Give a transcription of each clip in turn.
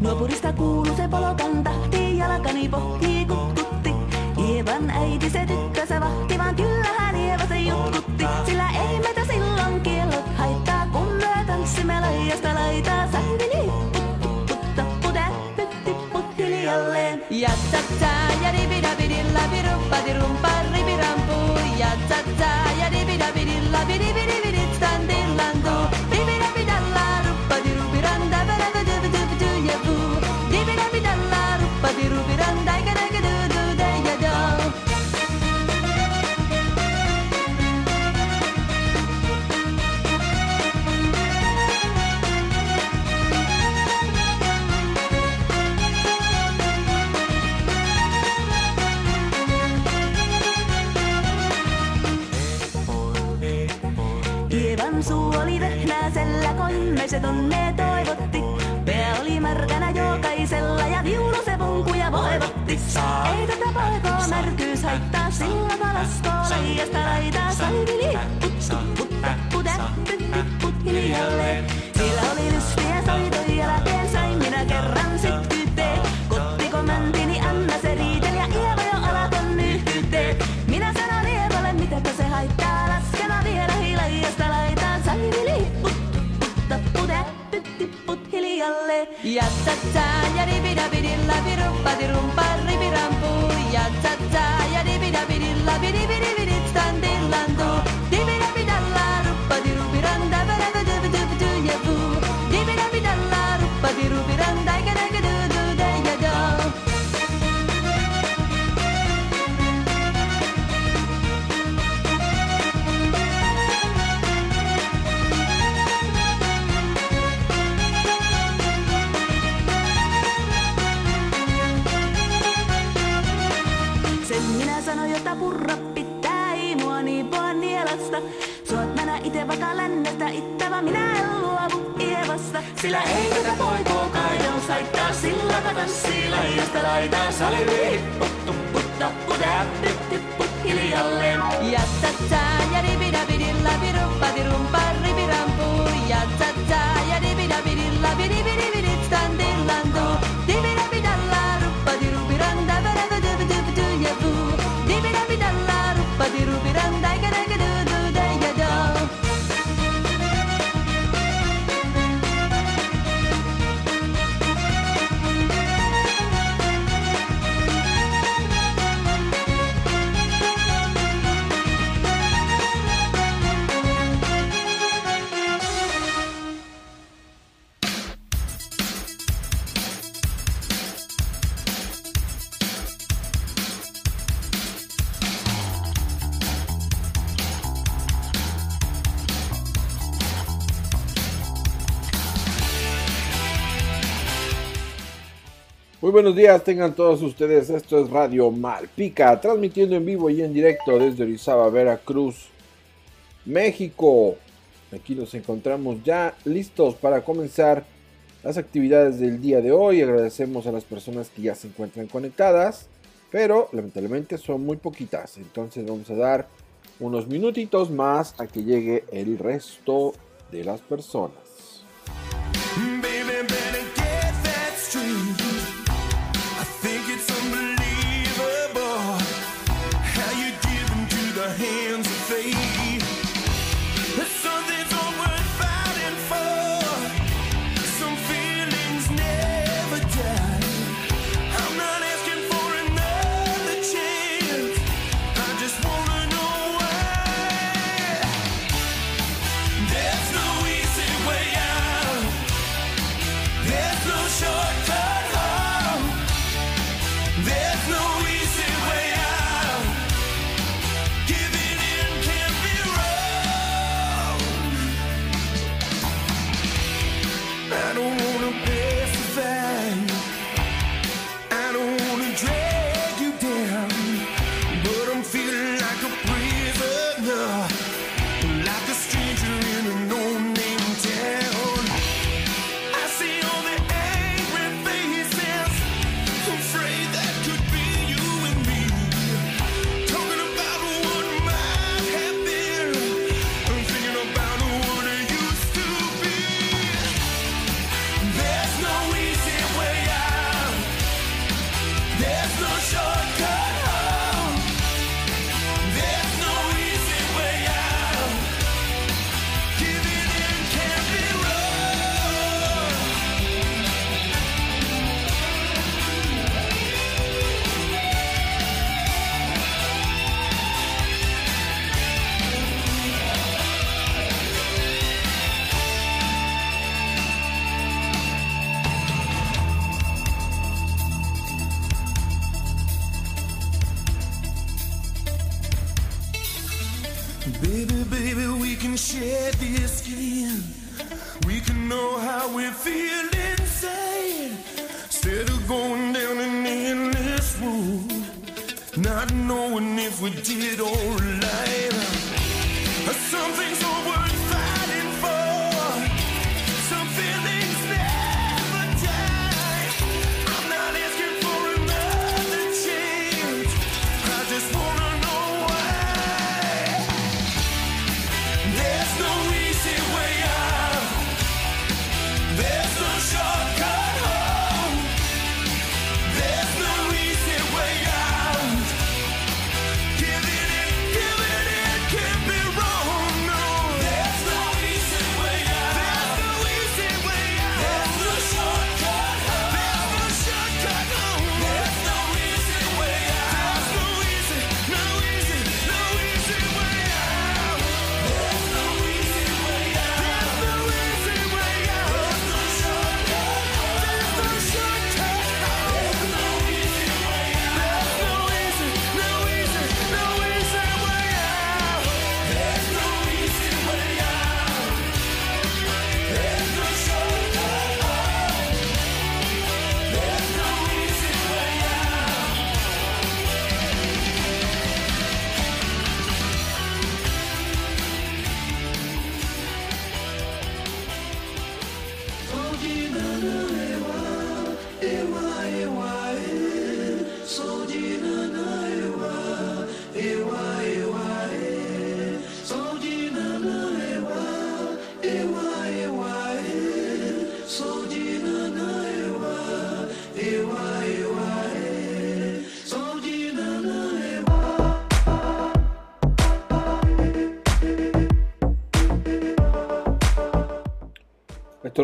Nuopurista kuulu se polokan tahti, jalkani pohjii kutkutti. Ievan äiti se tykkäsä vahti, vaan kyllähän Ieva se jutkutti. Sillä ei meitä silloin kiellot haittaa, kun me tanssimme laijasta laitaa. Saivili, puttu, putta, putä, pytti, put hiljalleen. Ja tsa ja ya da da ya di bi da bi di la bi di bi di sillä valaskoo laijasta laitaa. Saivili, puttu, putta, putä, pytti, put hiljalleen. Sillä oli lystiä soitoi jälkeen, sain minä kerran syttyteen. Kottiko mäntini Anna se riitel ja Ieva jo alaton yhteen. Minä sanon Ievalle, mitäpä se haittaa, laskema vielä hiljasta laitaan. Saivili, puttu, putta, putä, pytti, put hiljalleen. Ja tsa ja ribida bidilla biruppa dirumpa Sillä ei tätä poikoo kaidon saittaa, sillä katanssii laidasta laitaa Sali viippu, tupputta, putä, pitti, hiljalleen. Ja tätä, ja ribidä, vidillä, viruppa, virumpa, buenos días, tengan todos ustedes. Esto es Radio Malpica, transmitiendo en vivo y en directo desde Orizaba, Veracruz, México. Aquí nos encontramos ya listos para comenzar las actividades del día de hoy. Agradecemos a las personas que ya se encuentran conectadas, pero lamentablemente son muy poquitas. Entonces vamos a dar unos minutitos más a que llegue el resto de las personas. Hands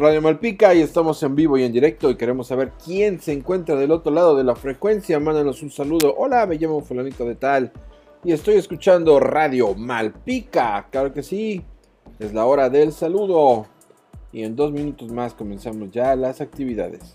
Radio Malpica y estamos en vivo y en directo y queremos saber quién se encuentra del otro lado de la frecuencia. Mándanos un saludo. Hola, me llamo fulanito de tal y estoy escuchando Radio Malpica. Claro que sí, es la hora del saludo. Y en dos minutos más comenzamos ya las actividades.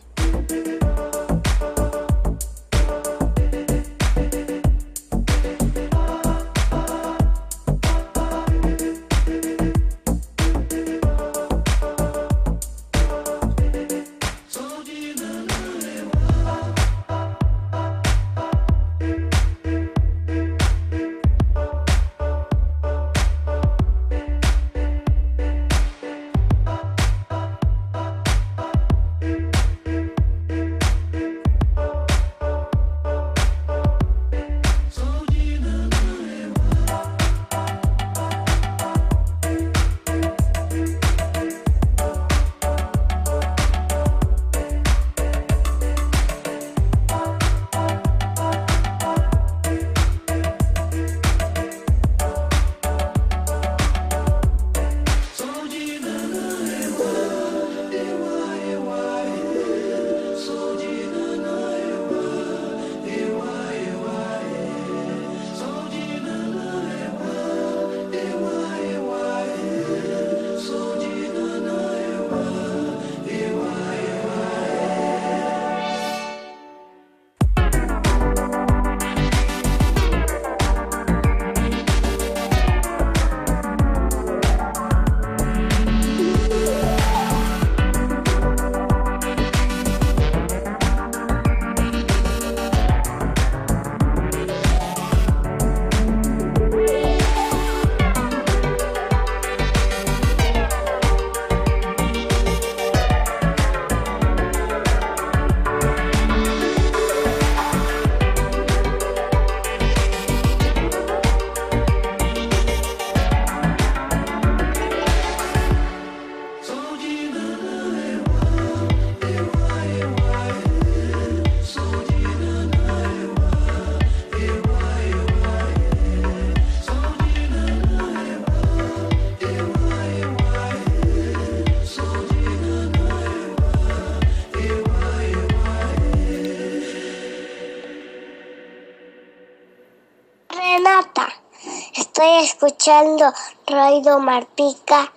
escuchando Radio Marpica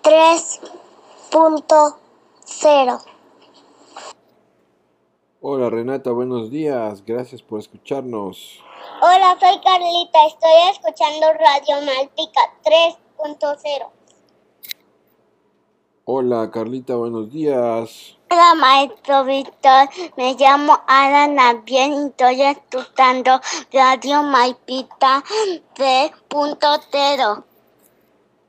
3.0. Hola Renata, buenos días, gracias por escucharnos. Hola, soy Carlita, estoy escuchando Radio Malpica 3.0. Hola Carlita, buenos días. Hola, maestro Víctor. Me llamo Ana Bien y estoy escuchando Radio Malpica 3.0.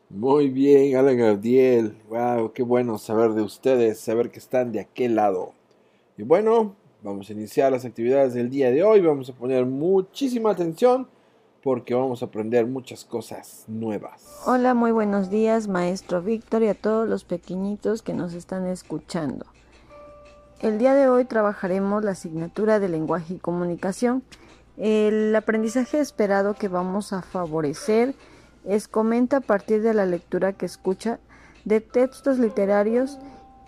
Muy bien, Alan Gabriel. Wow, qué bueno saber de ustedes, saber que están de aquel lado. Y bueno, vamos a iniciar las actividades del día de hoy. Vamos a poner muchísima atención porque vamos a aprender muchas cosas nuevas. Hola, muy buenos días, maestro Víctor, y a todos los pequeñitos que nos están escuchando. El día de hoy trabajaremos la asignatura de lenguaje y comunicación. El aprendizaje esperado que vamos a favorecer es comenta a partir de la lectura que escucha de textos literarios,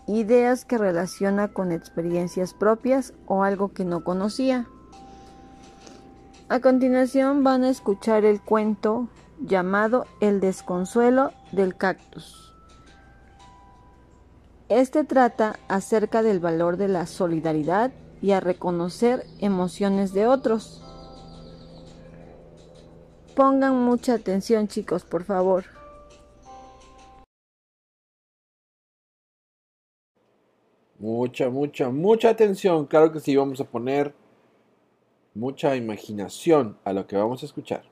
ideas que relaciona con experiencias propias o algo que no conocía. A continuación van a escuchar el cuento llamado El desconsuelo del cactus. Este trata acerca del valor de la solidaridad y a reconocer emociones de otros. Pongan mucha atención chicos, por favor. Mucha, mucha, mucha atención. Claro que sí, vamos a poner mucha imaginación a lo que vamos a escuchar.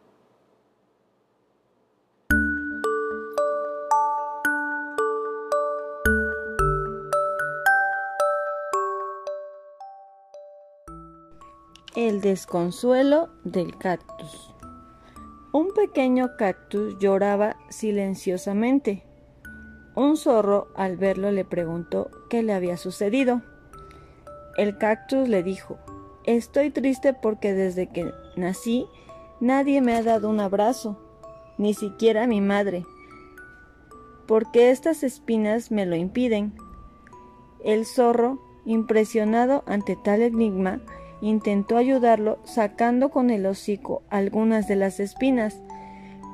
El desconsuelo del cactus. Un pequeño cactus lloraba silenciosamente. Un zorro al verlo le preguntó qué le había sucedido. El cactus le dijo, Estoy triste porque desde que nací nadie me ha dado un abrazo, ni siquiera mi madre, porque estas espinas me lo impiden. El zorro, impresionado ante tal enigma, intentó ayudarlo sacando con el hocico algunas de las espinas,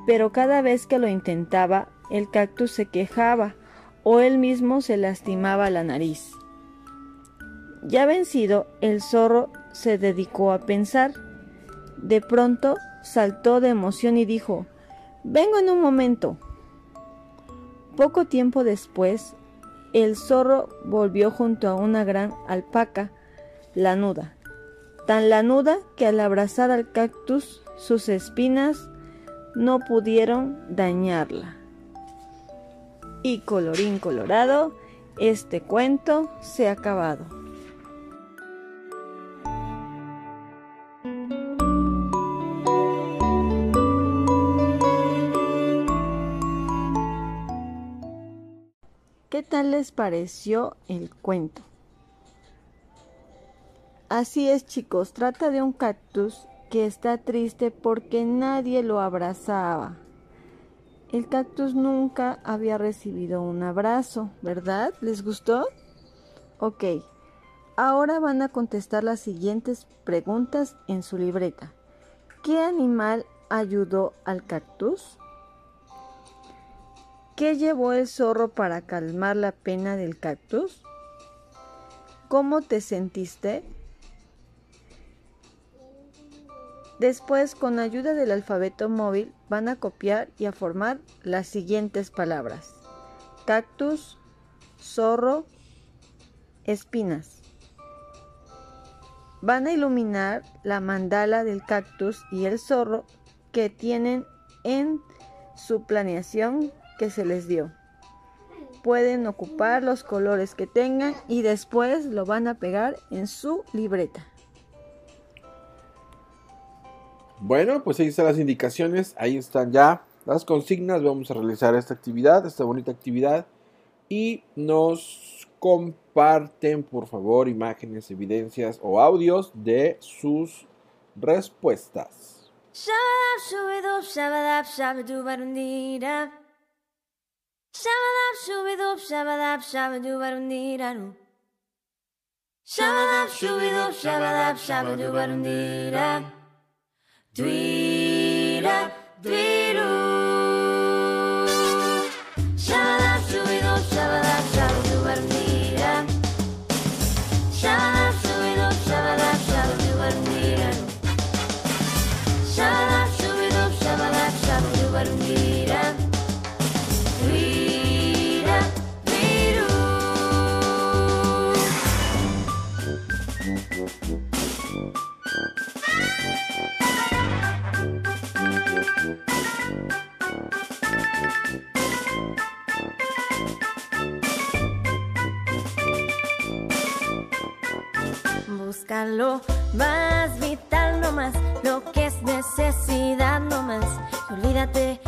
pero cada vez que lo intentaba, el cactus se quejaba o él mismo se lastimaba la nariz. Ya vencido, el zorro se dedicó a pensar. De pronto saltó de emoción y dijo, Vengo en un momento. Poco tiempo después, el zorro volvió junto a una gran alpaca, lanuda, tan lanuda que al abrazar al cactus sus espinas no pudieron dañarla. Y colorín colorado, este cuento se ha acabado. ¿Qué tal les pareció el cuento? Así es chicos, trata de un cactus que está triste porque nadie lo abrazaba. El cactus nunca había recibido un abrazo, ¿verdad? ¿Les gustó? Ok, ahora van a contestar las siguientes preguntas en su libreta. ¿Qué animal ayudó al cactus? ¿Qué llevó el zorro para calmar la pena del cactus? ¿Cómo te sentiste? Después, con ayuda del alfabeto móvil, van a copiar y a formar las siguientes palabras. Cactus, zorro, espinas. Van a iluminar la mandala del cactus y el zorro que tienen en su planeación que se les dio. Pueden ocupar los colores que tengan y después lo van a pegar en su libreta. Bueno, pues ahí están las indicaciones, ahí están ya las consignas. Vamos a realizar esta actividad, esta bonita actividad. Y nos comparten, por favor, imágenes, evidencias o audios de sus respuestas. Shabadab shubidub shabadab shabadubarum diraru. Shabadab shubidub shabadab shabadubarum dira. lo más vital nomás, lo que es necesidad nomás. Y olvídate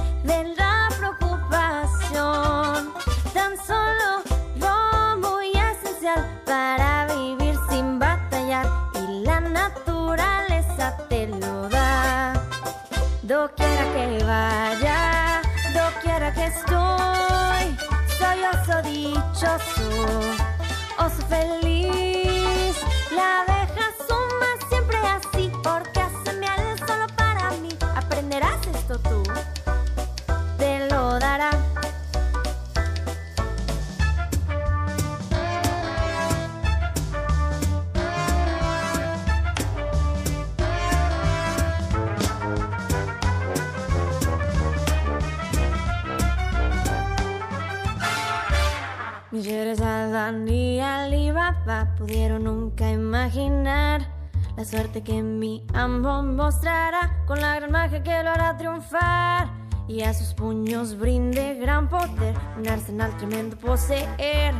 arte que mi amor mostrará con la gran magia que lo hará triunfar. Y a sus puños brinde gran poder, un arsenal tremendo poseer.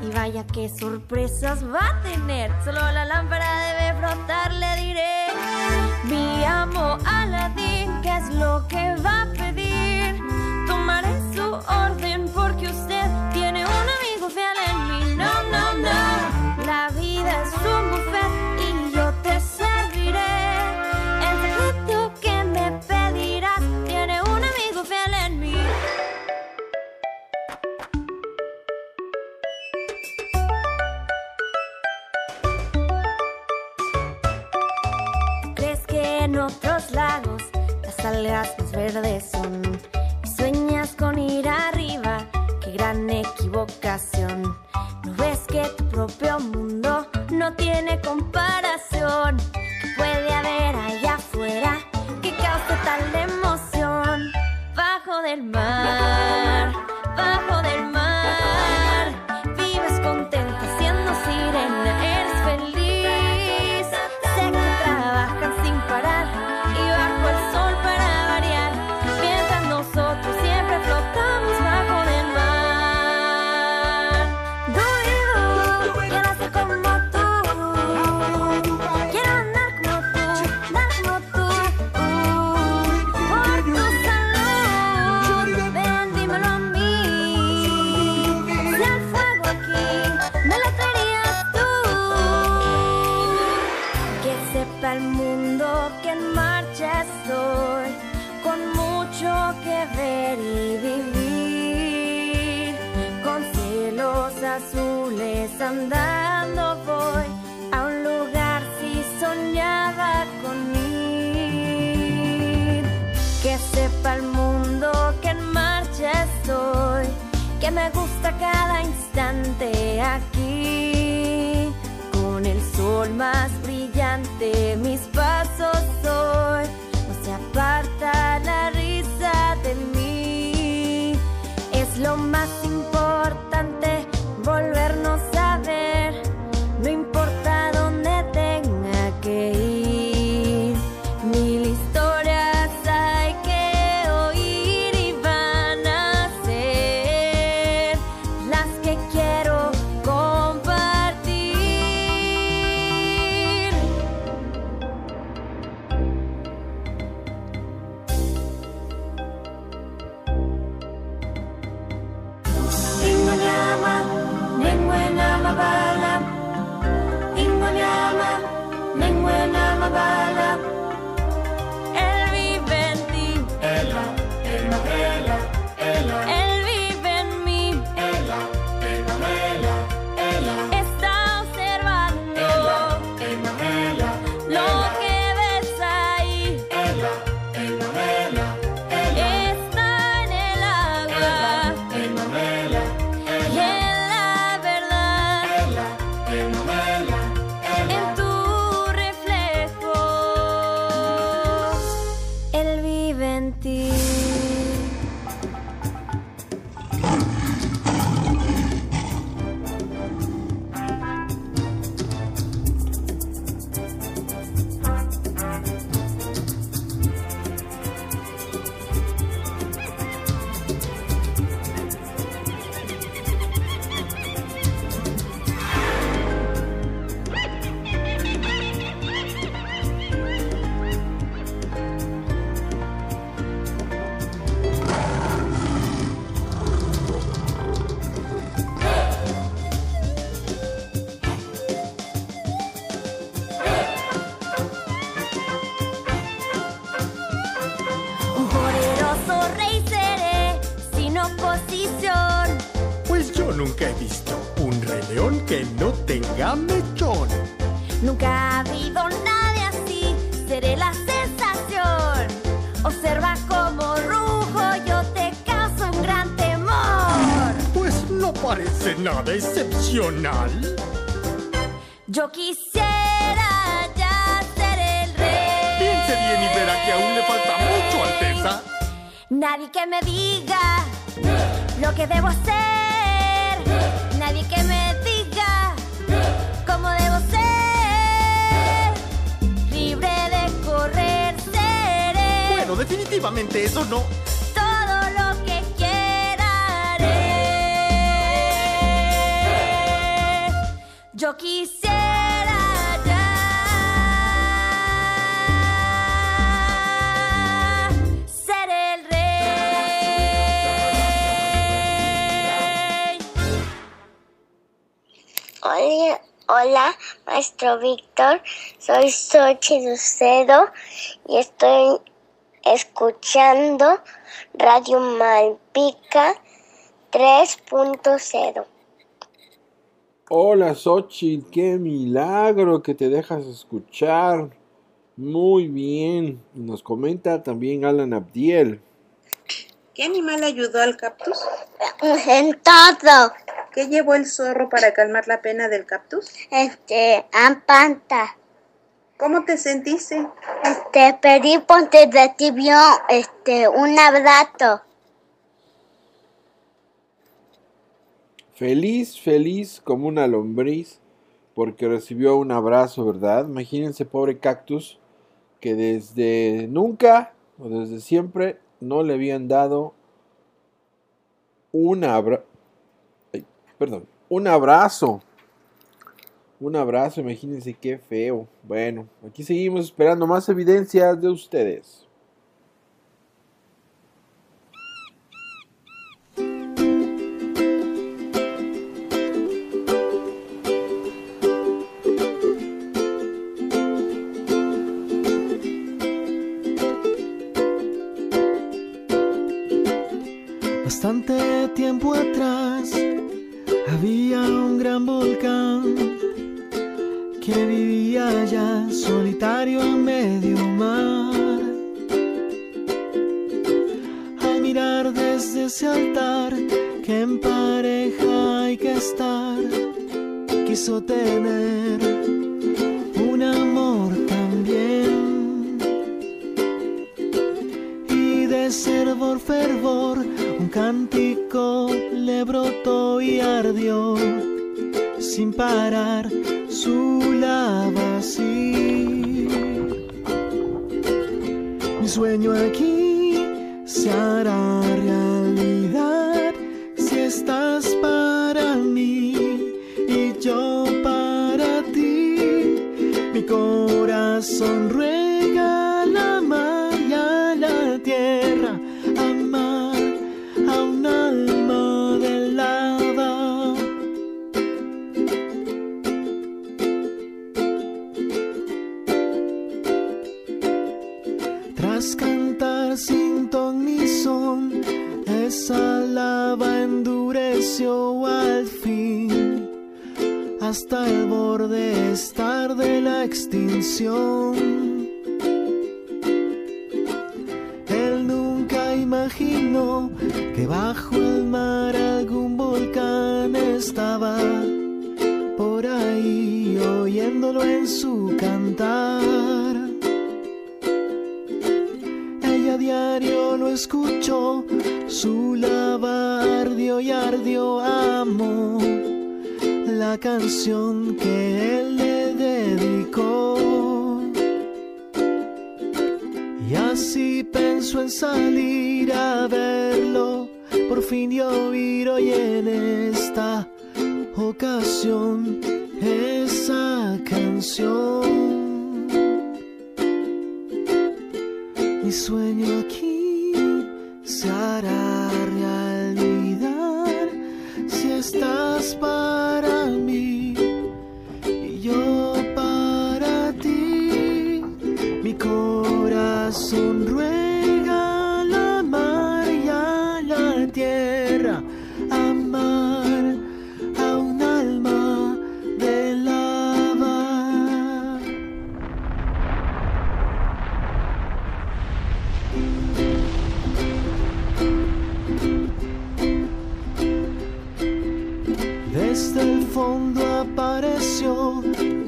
Y vaya qué sorpresas va a tener, solo la lámpara debe frotar, le diré. Mi amo Aladdin, ¿qué es lo que va a nunca he visto un rey león que no tenga mechón. Nunca ha habido nadie así, seré la sensación. Observa como rujo, yo te causo un gran temor. Pues no parece nada excepcional. Yo quisiera ya ser el rey. Piense bien y verá que aún le falta mucho, Alteza. Nadie que me diga lo que debo hacer. Definitivamente eso no. Todo lo que quiera haré. Yo quisiera ya ser el rey. Hola, hola, maestro Víctor. Soy Xochitl Lucedo y estoy escuchando Radio Malpica 3.0. Hola Xochitl, qué milagro que te dejas escuchar. Muy bien. Nos comenta también Alan Abdiel. ¿Qué animal ayudó al cactus? En todo. ¿Qué llevó el zorro para calmar la pena del cactus? Este, ampanta. ¿Cómo te sentiste? Este, pedí ponte recibió este, un abrazo. Feliz, feliz como una lombriz porque recibió un abrazo, ¿verdad? Imagínense, pobre cactus, que desde nunca o desde siempre no le habían dado un abra- ay, perdón, un abrazo. Un abrazo, imagínense qué feo. Bueno, aquí seguimos esperando más evidencias de ustedes. Bastante tiempo atrás había un gran volcán que vivía allá solitario en medio mar. Al mirar desde ese altar que en pareja hay que estar, quiso tener un amor también y de fervor, fervor, un cántico le brotó y ardió sin parar su lava así. Mi sueño aquí se hará realidad si estás para mí y yo para ti. Mi corazón ruega hasta el borde estar de la extinción. Él nunca imaginó que bajo el mar algún volcán estaba por ahí oyéndolo en su cantar. Ella diario lo escuchó, su lava ardió y ardió, amó la canción que él le dedicó. Y así pensó en salir a verlo, por fin y oír hoy en esta ocasión esa canción. Mi sueño aquí se hará realidad si estás para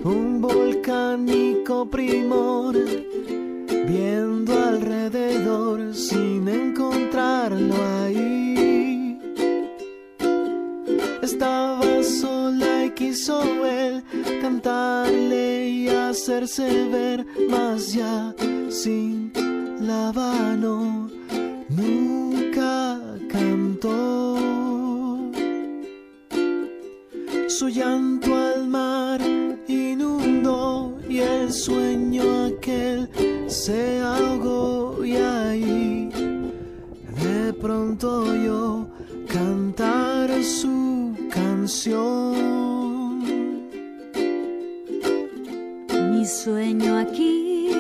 un volcánico primor, viendo alrededor sin encontrarlo ahí. Estaba sola y quiso él cantarle y hacerse ver, más ya sin la mano Su llanto al mar inundó y el sueño aquel se ahogó y ahí de pronto oyó cantar su canción. Mi sueño aquí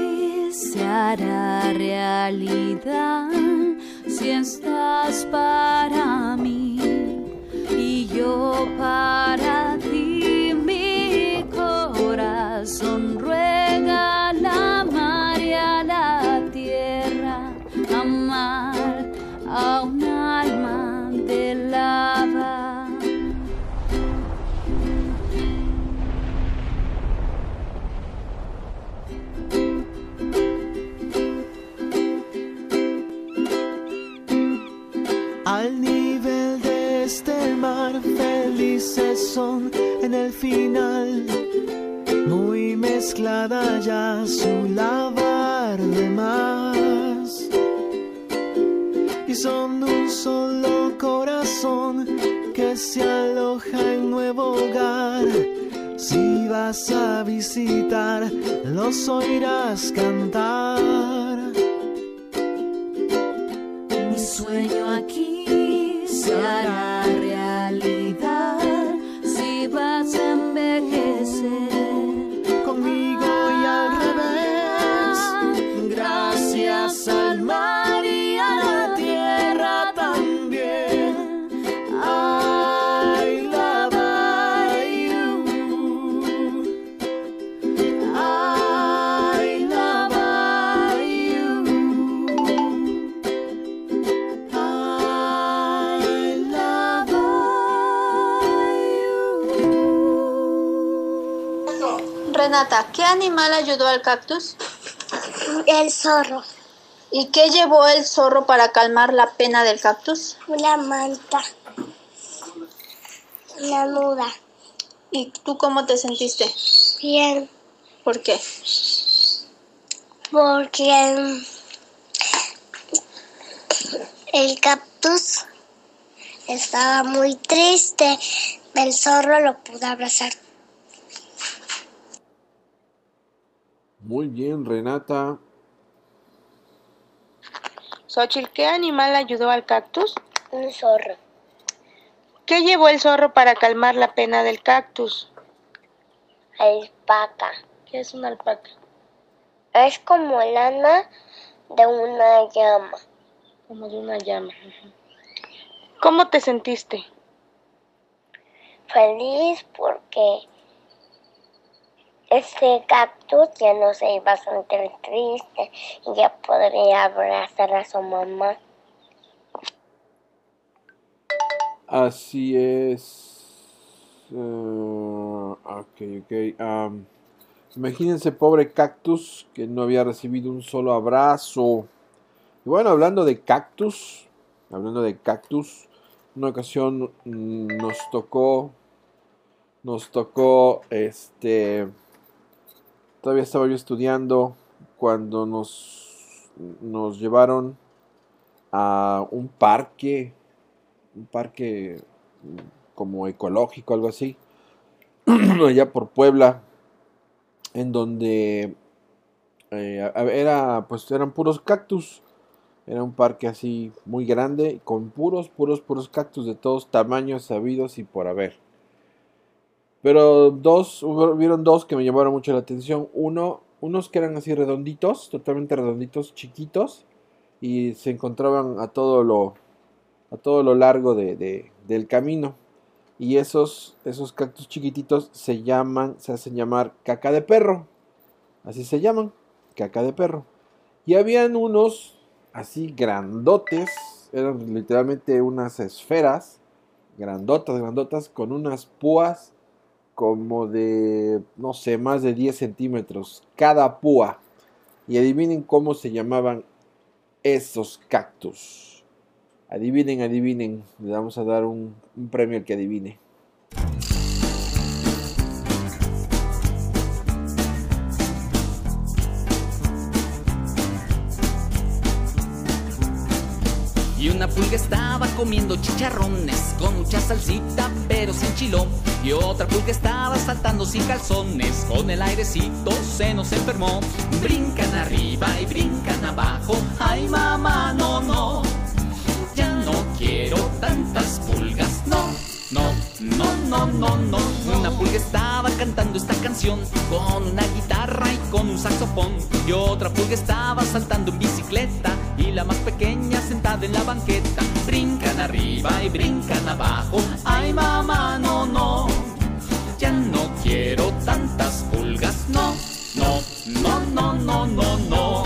se hará realidad si estás para mí y yo para en el final. Muy mezclada ya su lavar de más. Y son un solo corazón que se aloja en nuevo hogar. Si vas a visitar, los oirás cantar. Mi sueño aquí se Renata, ¿qué animal ayudó al cactus? El zorro, ¿Y qué llevó el zorro para calmar la pena del cactus? una manta, una nuda, ¿Y tú cómo te sentiste? bien, ¿Por qué? porque mm, el cactus estaba muy triste. El zorro lo pudo abrazar. Muy bien, Renata. Xochitl, ¿qué animal ayudó al cactus? Un zorro, ¿Qué llevó el zorro para calmar la pena del cactus? alpaca. ¿Qué es una alpaca? Es como lana de una llama. Como de una llama. ¿Cómo te sentiste? Feliz porque este cactus ya no se iba a sentir triste y ya podría abrazar a su mamá. Así es. Eh, ok, ok. imagínense, pobre cactus, que no había recibido un solo abrazo. Y bueno, hablando de cactus, hablando de cactus, una ocasión mm, nos tocó, nos tocó, este, todavía estaba yo estudiando cuando nos, nos llevaron a un parque, un parque mm, como ecológico, algo así, allá por Puebla, en donde eh, era, pues eran puros cactus. Era un parque así muy grande, con puros, puros, puros cactus de todos tamaños sabidos y por haber. Pero dos, hubieron dos que me llamaron mucho la atención. Uno, unos que eran así redonditos, totalmente redonditos, chiquitos, y se encontraban a todo lo, a todo lo largo de- del camino. Y esos, esos cactus chiquititos se llaman, se hacen llamar caca de perro. Así se llaman, caca de perro. Y habían unos así grandotes, eran literalmente unas esferas, grandotas, grandotas, con unas púas como de, no sé, más de 10 centímetros cada púa. Y adivinen cómo se llamaban esos cactus. Adivinen, adivinen. Le vamos a dar un, un premio al que adivine. Una pulga estaba comiendo chicharrones con mucha salsita pero sin chilo. Y otra pulga estaba saltando sin calzones con el airecito se nos enfermó. Brincan arriba y brincan abajo. Ay mamá, no, no. Ya no quiero tantas pulgas, no. No, no, no, no, no. Una pulga estaba cantando esta canción con una guitarra y con un saxofón. Y otra pulga estaba saltando en bicicleta la más pequeña sentada en la banqueta. Brincan arriba y brincan abajo. Ay mamá, no, no. Ya no quiero tantas pulgas, no. No, no, no, no, no, no.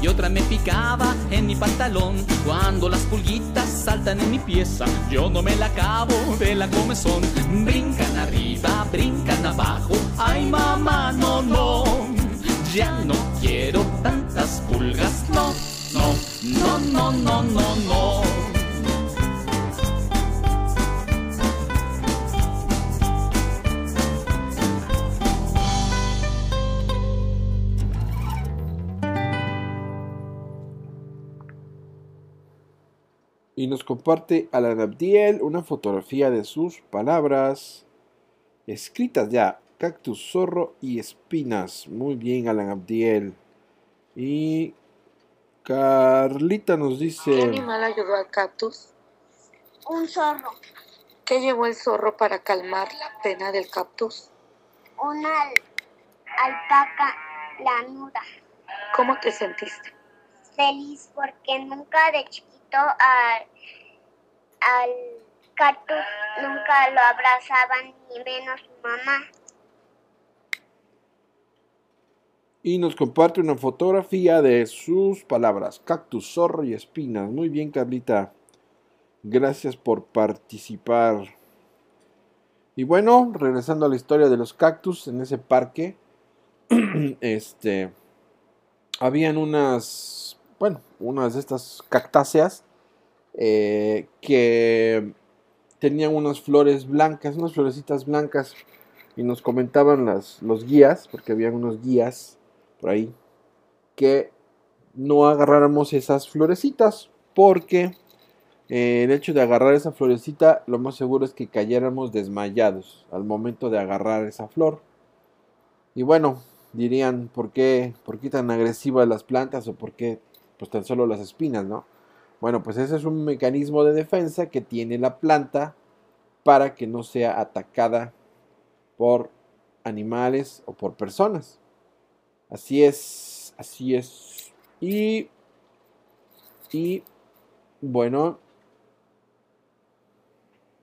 Y otra me picaba en mi pantalón. Cuando las pulguitas saltan en mi pieza, yo no me la acabo de la comezón. Brincan arriba, brincan abajo. Ay mamá, no, no. Ya no quiero tantas pulgas, no, no, no, no, no, no. Y nos comparte Alan Abdiel una fotografía de sus palabras escritas ya. Cactus, zorro y espinas. Muy bien, Alan Abdiel. Y Carlita nos ¿Qué dice... animal ayudó al cactus? Un zorro, ¿Qué llevó el zorro para calmar la pena del cactus? una al- alpaca lanuda. ¿Cómo te sentiste? Feliz porque nunca de chiquito al, al cactus nunca lo abrazaban ni menos su mamá. Y nos comparte una fotografía de sus palabras. Cactus, zorro y espinas. Muy bien, Carlita. Gracias por participar. Y bueno, regresando a la historia de los cactus en ese parque. este. Habían unas. Bueno, unas de estas cactáceas. Eh, que tenían unas flores blancas, unas florecitas blancas. Y nos comentaban las, los guías, porque habían unos guías por ahí, que no agarráramos esas florecitas, porque eh, el hecho de agarrar esa florecita, lo más seguro es que cayéramos desmayados al momento de agarrar esa flor. Y bueno, dirían, ¿por qué, por qué tan agresivas las plantas o por qué pues tan solo las espinas, no? Bueno, pues ese es un mecanismo de defensa que tiene la planta para que no sea atacada por animales o por personas. Así es, así es. Y, y, bueno,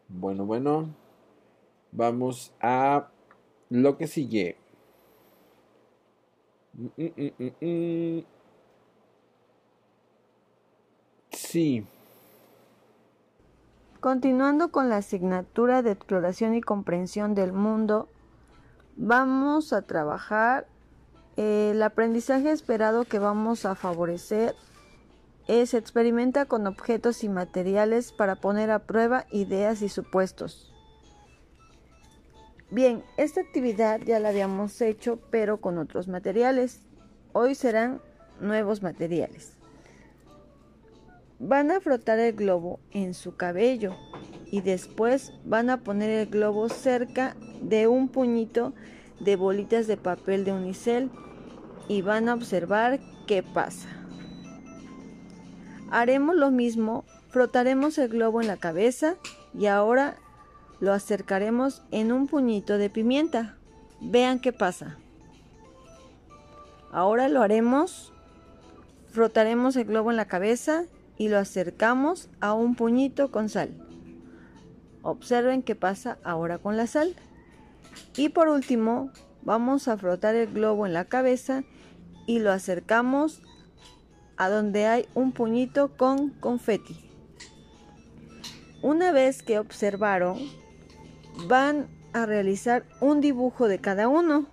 bueno, bueno, vamos a lo que sigue. Mm, mm, mm, mm, mm. Sí, Continuando con la asignatura de exploración y comprensión del mundo, vamos a trabajar eh, el aprendizaje esperado que vamos a favorecer es experimenta con objetos y materiales para poner a prueba ideas y supuestos. Bien, esta actividad ya la habíamos hecho pero con otros materiales. Hoy serán nuevos materiales. Van a frotar el globo en su cabello y después van a poner el globo cerca de un puñito de bolitas de papel de unicel y van a observar qué pasa. Haremos lo mismo, frotaremos el globo en la cabeza y ahora lo acercaremos en un puñito de pimienta. Vean qué pasa. Ahora lo haremos, frotaremos el globo en la cabeza y lo acercamos a un puñito con sal. Observen qué pasa ahora con la sal. Y por último, vamos a frotar el globo en la cabeza y lo acercamos a donde hay un puñito con confeti. Una vez que observaron, van a realizar un dibujo de cada uno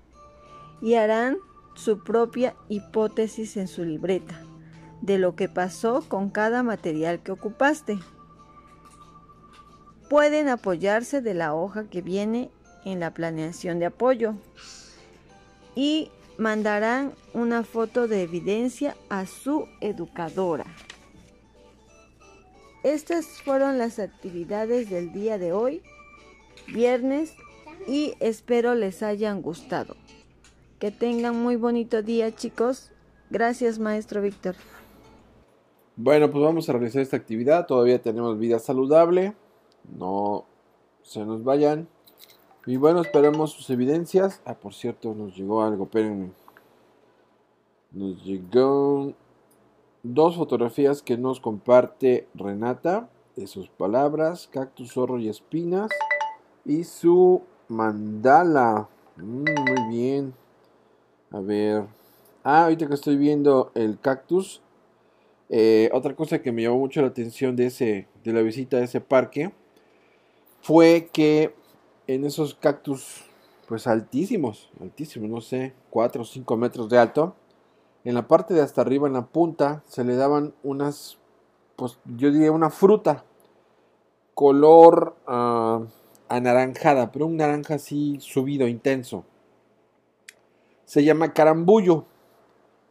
y harán su propia hipótesis en su libreta de lo que pasó con cada material que ocupaste. Pueden apoyarse de la hoja que viene en la planeación de apoyo y mandarán una foto de evidencia a su educadora. Estas fueron las actividades del día de hoy, viernes, y espero les hayan gustado. Que tengan muy bonito día chicos. Gracias maestro Víctor. Bueno, pues vamos a realizar esta actividad. Todavía tenemos vida saludable. No se nos vayan. Y bueno, esperemos sus evidencias. Ah, por cierto, nos llegó algo. Espérenme. Nos llegó dos fotografías que nos comparte Renata de sus palabras, cactus, zorro y espinas. Y su mandala. Mm, muy bien. A ver. Ah, ahorita que estoy viendo el cactus. Eh, otra cosa que me llamó mucho la atención de, ese, de la visita a ese parque fue que en esos cactus, pues altísimos, altísimos, no sé, 4 o 5 metros de alto, en la parte de hasta arriba, en la punta, se le daban unas, pues yo diría una fruta, color ah, anaranjada, pero un naranja así subido, intenso. Se llama carambullo.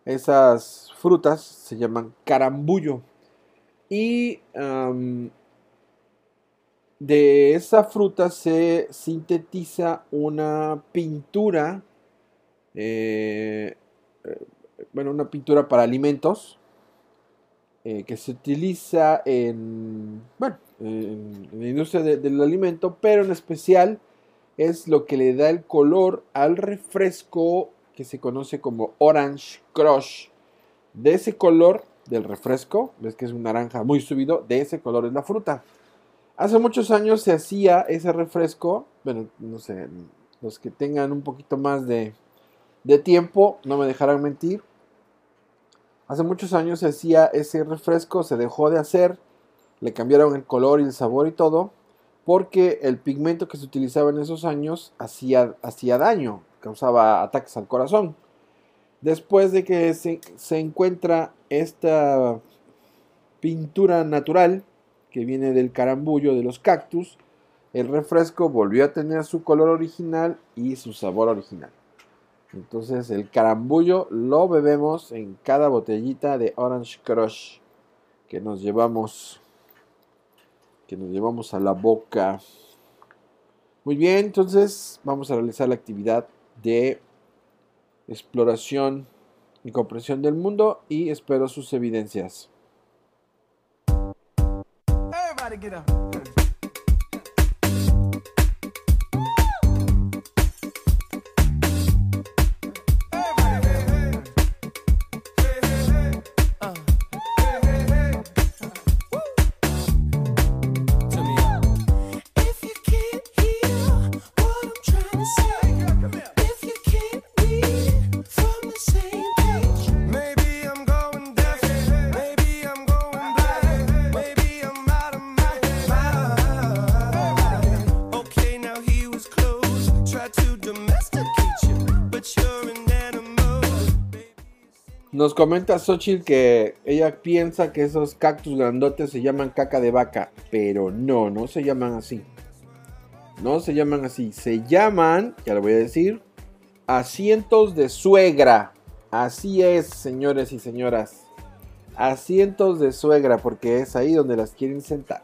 Esas frutas se llaman carambullo. Y de esa fruta se sintetiza una pintura, eh, eh, bueno, una pintura para alimentos eh, que se utiliza en, bueno, en, la industria de- del alimento, pero en especial es lo que le da el color al refresco que se conoce como Orange Crush. De ese color del refresco, ves que es un naranja muy subido, de ese color es la fruta. Hace muchos años se hacía ese refresco, bueno, no sé, los que tengan un poquito más de, de tiempo no me dejarán mentir. Hace muchos años se hacía ese refresco, se dejó de hacer, le cambiaron el color y el sabor y todo, porque el pigmento que se utilizaba en esos años hacía, hacía daño, causaba ataques al corazón. Después de que se, encuentra esta pintura natural que viene del carambullo de los cactus, el refresco volvió a tener su color original y su sabor original. Entonces el carambullo lo bebemos en cada botellita de Orange Crush que nos llevamos que nos llevamos a la boca. Muy bien, entonces vamos a realizar la actividad de exploración y comprensión del mundo y espero sus evidencias. Nos comenta Xochitl que ella piensa que esos cactus grandotes se llaman caca de vaca, pero no, no se llaman así. No se llaman así, se llaman, ya lo voy a decir, asientos de suegra. Así es, señores y señoras. Asientos de suegra, porque es ahí donde las quieren sentar.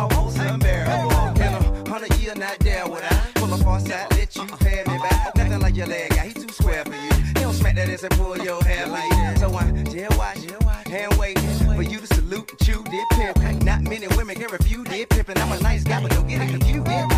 almost unbearable. In a hundred years, not there would I pull up on side, let you pay me back. Nothing like your leg guy, he too square for you. He don't smack that ass and pull your hair like that. So I'm jail watch, hand wait for you to salute and chew, dip pimp. Not many women can refuse, did pimpin'. I'm a nice guy, but don't get it confused,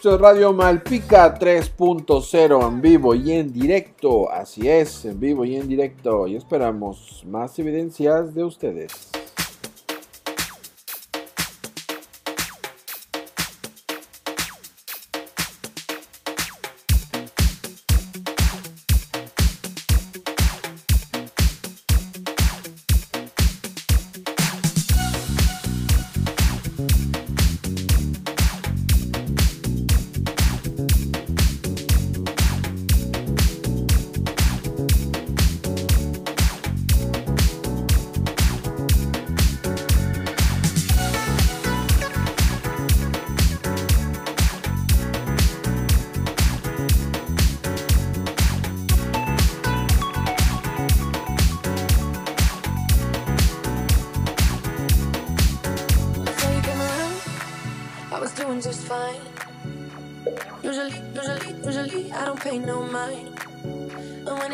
Esto es Radio Malpica 3.0 en vivo y en directo. Así es, en vivo y en directo. Y esperamos más evidencias de ustedes.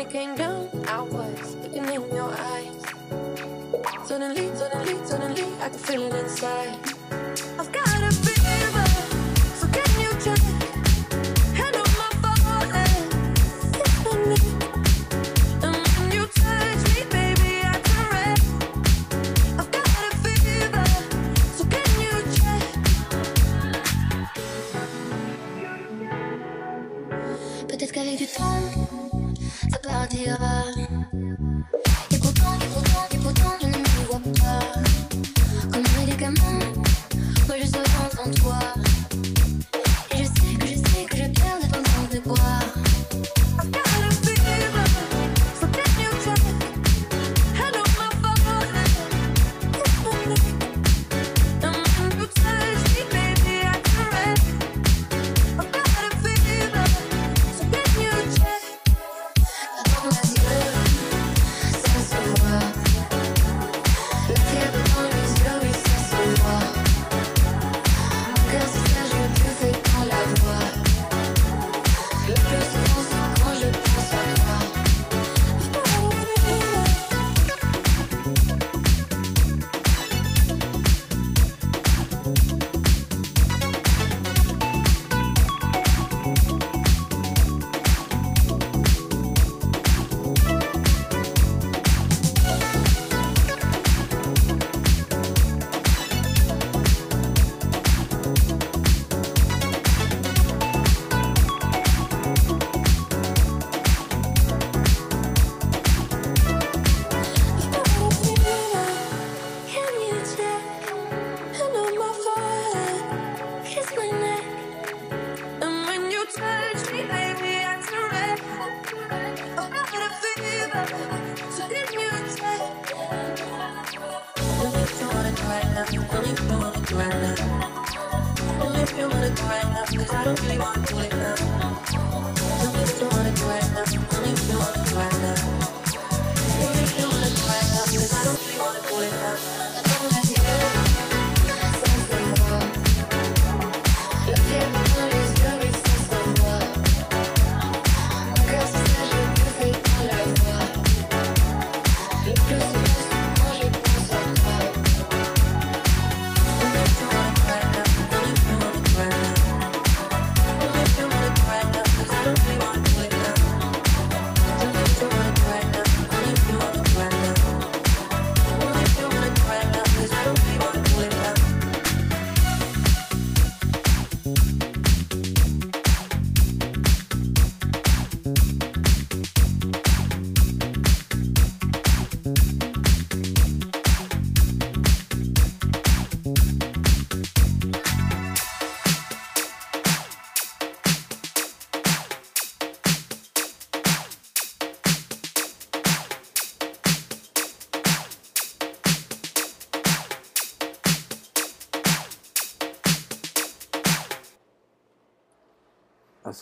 came down, I was looking in your eyes. Suddenly, suddenly, suddenly, I can feel it inside.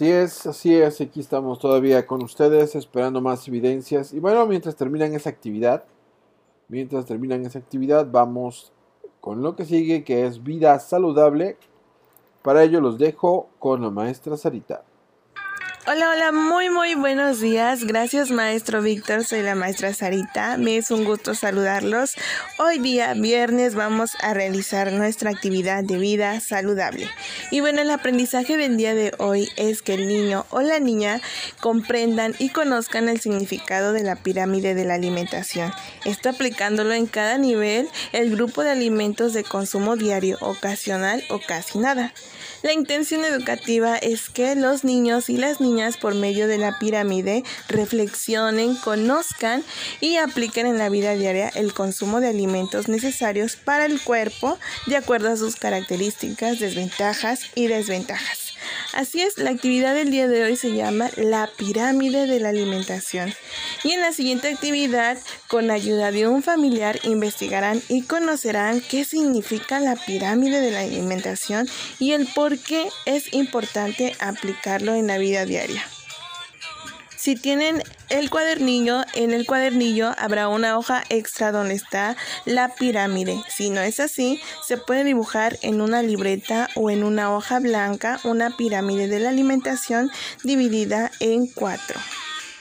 Así es, así es, aquí estamos todavía con ustedes esperando más evidencias. Y bueno, mientras terminan esa actividad, mientras terminan esa actividad, vamos con lo que sigue, que es vida saludable. Para ello los dejo con la maestra Sarita. Hola, hola, muy, muy buenos días. Gracias, maestro Víctor. Soy la maestra Sarita. Me es un gusto saludarlos. Hoy día, viernes, vamos a realizar nuestra actividad de vida saludable. Y bueno, el aprendizaje del día de hoy es que el niño o la niña comprendan y conozcan el significado de la pirámide de la alimentación. Esto aplicándolo en cada nivel, el grupo de alimentos de consumo diario, ocasional o casi nada. La intención educativa es que los niños y las niñas por medio de la pirámide reflexionen, conozcan y apliquen en la vida diaria el consumo de alimentos necesarios para el cuerpo de acuerdo a sus características, desventajas y desventajas. Así es, la actividad del día de hoy se llama la pirámide de la alimentación. Y en la siguiente actividad, con ayuda de un familiar, investigarán y conocerán qué significa la pirámide de la alimentación y el por qué es importante aplicarlo en la vida diaria. Si tienen el cuadernillo, en el cuadernillo habrá una hoja extra donde está la pirámide. Si no es así, se puede dibujar en una libreta o en una hoja blanca una pirámide de la alimentación dividida en cuatro.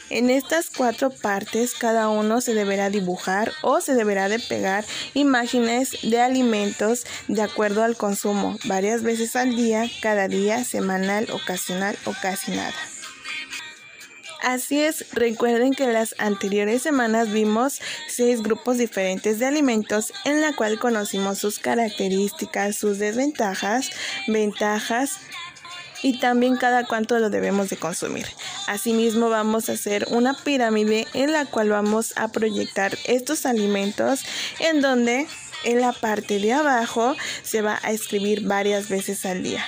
En estas cuatro partes cada uno se deberá dibujar o se deberá de pegar imágenes de alimentos de acuerdo al consumo, varias veces al día, cada día, semanal, ocasional o casi nada. Así es, recuerden que las anteriores semanas vimos seis grupos diferentes de alimentos en la cual conocimos sus características, sus desventajas, ventajas y también cada cuánto lo debemos de consumir. Asimismo vamos a hacer una pirámide en la cual vamos a proyectar estos alimentos en donde en la parte de abajo se va a escribir varias veces al día.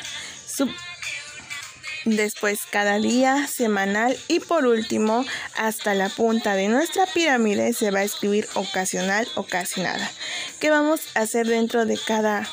Después cada día, semanal y por último hasta la punta de nuestra pirámide se va a escribir ocasional o casi nada. ¿Qué vamos a hacer dentro de cada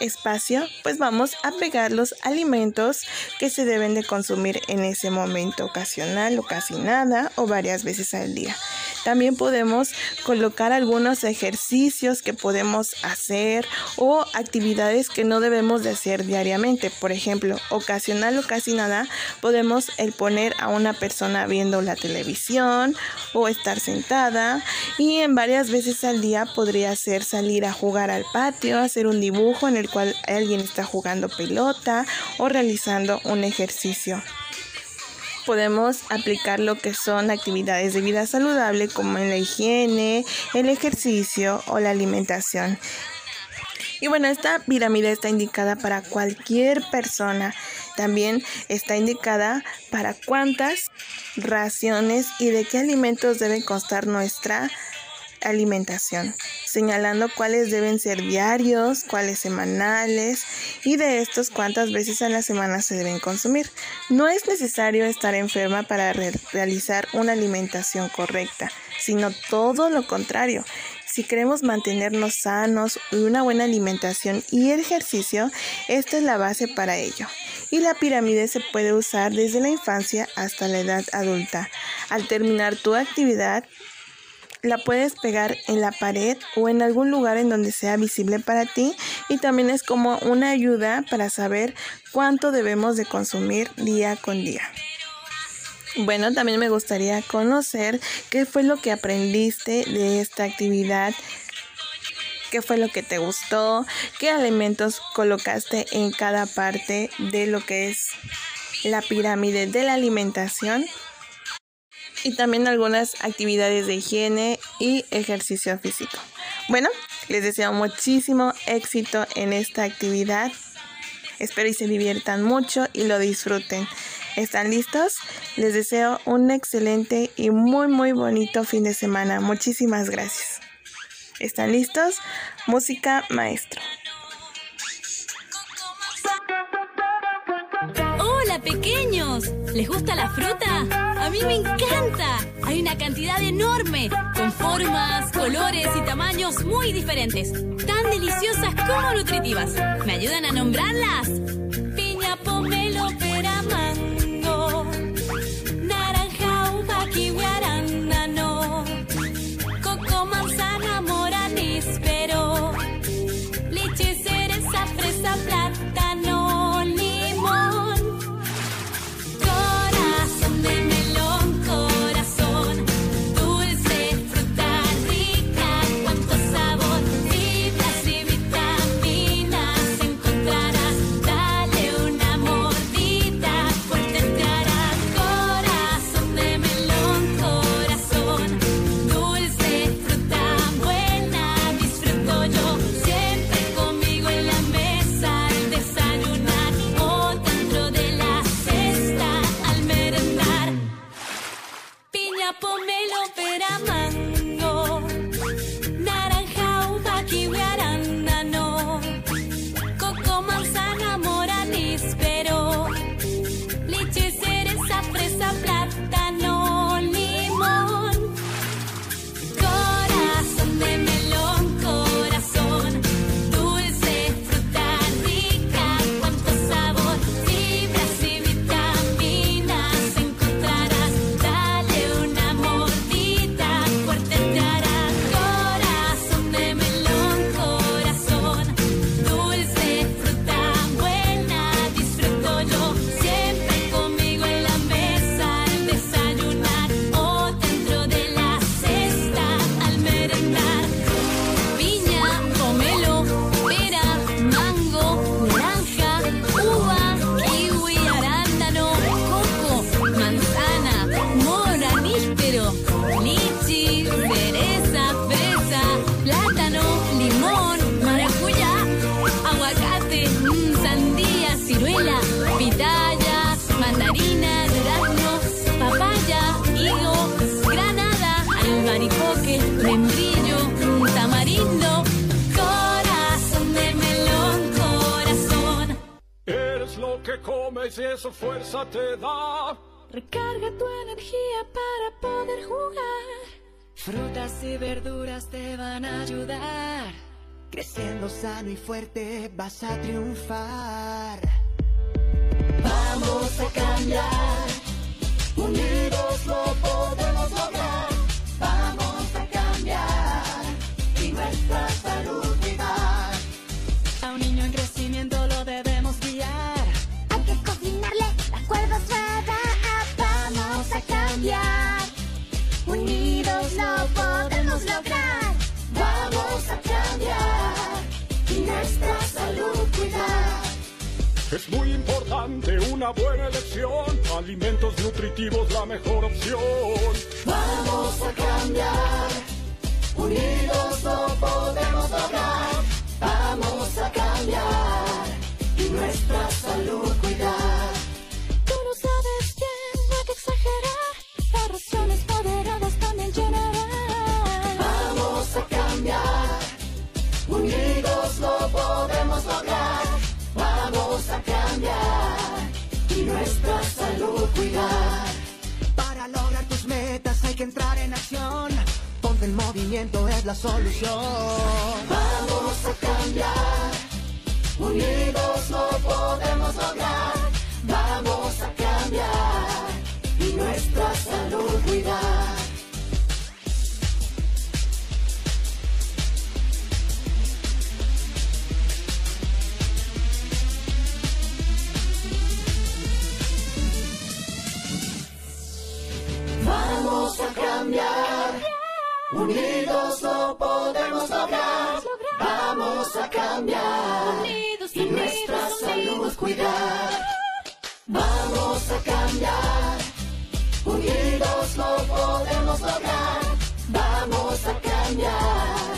espacio? Pues vamos a pegar los alimentos que se deben de consumir en ese momento ocasional o casi nada o varias veces al día. También podemos colocar algunos ejercicios que podemos hacer o actividades que no debemos de hacer diariamente. Por ejemplo, ocasional o casi nada, podemos el poner a una persona viendo la televisión o estar sentada y en varias veces al día podría ser salir a jugar al patio, hacer un dibujo en el cual alguien está jugando pelota o realizando un ejercicio podemos aplicar lo que son actividades de vida saludable como en la higiene, el ejercicio o la alimentación. Y bueno, esta pirámide está indicada para cualquier persona. También está indicada para cuántas raciones y de qué alimentos debe constar nuestra alimentación, señalando cuáles deben ser diarios, cuáles semanales y de estos cuántas veces a la semana se deben consumir. No es necesario estar enferma para re- realizar una alimentación correcta, sino todo lo contrario. Si queremos mantenernos sanos y una buena alimentación y ejercicio, esta es la base para ello. Y la pirámide se puede usar desde la infancia hasta la edad adulta. Al terminar tu actividad, la puedes pegar en la pared o en algún lugar en donde sea visible para ti y también es como una ayuda para saber cuánto debemos de consumir día con día. Bueno, también me gustaría conocer qué fue lo que aprendiste de esta actividad, qué fue lo que te gustó, qué alimentos colocaste en cada parte de lo que es la pirámide de la alimentación y también algunas actividades de higiene y ejercicio físico. Bueno, les deseo muchísimo éxito en esta actividad. Espero y se diviertan mucho y lo disfruten. ¿Están listos? Les deseo un excelente y muy muy bonito fin de semana. Muchísimas gracias. ¿Están listos? Música maestro. Pequeños, ¿les gusta la fruta? A mí me encanta. Hay una cantidad enorme, con formas, colores y tamaños muy diferentes, tan deliciosas como nutritivas. ¿Me ayudan a nombrarlas? Limón, maracuyá, aguacate, mm, sandía, ciruela, pitaya, mandarina, durazno, papaya, higo, granada, albaricoque, membrillo, mm, tamarindo, corazón de melón, corazón. Eres lo que comes y eso fuerza te da. Recarga tu energía para poder jugar. Frutas y verduras te van a ayudar. Creciendo sano y fuerte vas a triunfar. Vamos a cambiar. Unidos lo podemos lograr. Vamos a cambiar. Y nuestra salud cuidar. A un niño en crecimiento lo debemos guiar. Hay que cocinarle la cuerda suave. Vamos a cambiar. Podemos lograr. Vamos a cambiar. Y nuestra salud cuidar. Es muy importante una buena elección. Alimentos nutritivos, la mejor opción. Vamos a cambiar. Unidos lo podemos lograr. Vamos a cambiar. Y nuestra salud cuidar. Tú lo sabes bien, no hay que exagerar. Las raciones moderadas también llenarán. Nuestra salud cuidar. Para lograr tus metas hay que entrar en acción. Pon El movimiento es la solución. Vamos a cambiar, unidos lo podemos lograr. Vamos a cambiar y nuestra salud cuidar. Vamos a cambiar, unidos lo podemos lograr. Vamos a cambiar y nuestra salud cuidar. Vamos a cambiar, unidos lo podemos lograr. Vamos a cambiar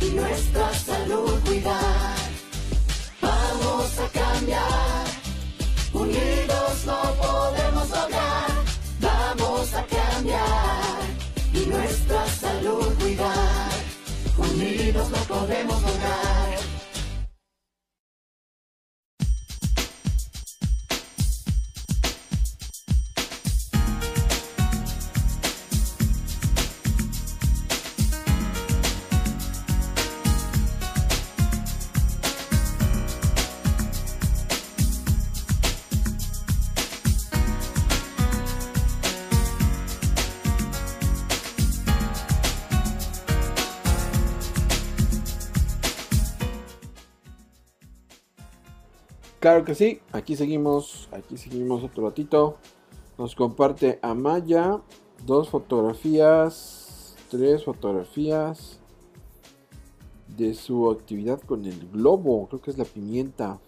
y nuestra salud cuidar. Vamos a cambiar, unidos lo podemos nuestra salud cuidar. Unidos lo podemos lograr. Claro que sí, aquí seguimos, aquí seguimos otro ratito. Nos comparte Amaya dos fotografías, tres fotografías de su actividad con el globo, creo que es la pimienta.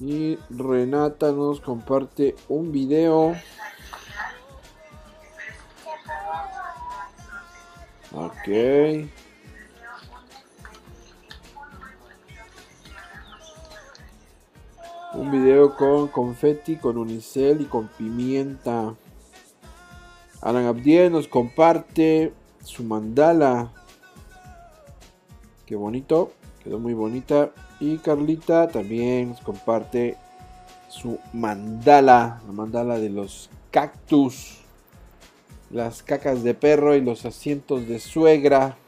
Y Renata nos comparte un video. Ok. Un video con confeti, con unicel y con pimienta. Alan Abdiel nos comparte su mandala. Qué bonito, quedó muy bonita. Y Carlita también nos comparte su mandala, la mandala de los cactus, las cacas de perro y los asientos de suegra.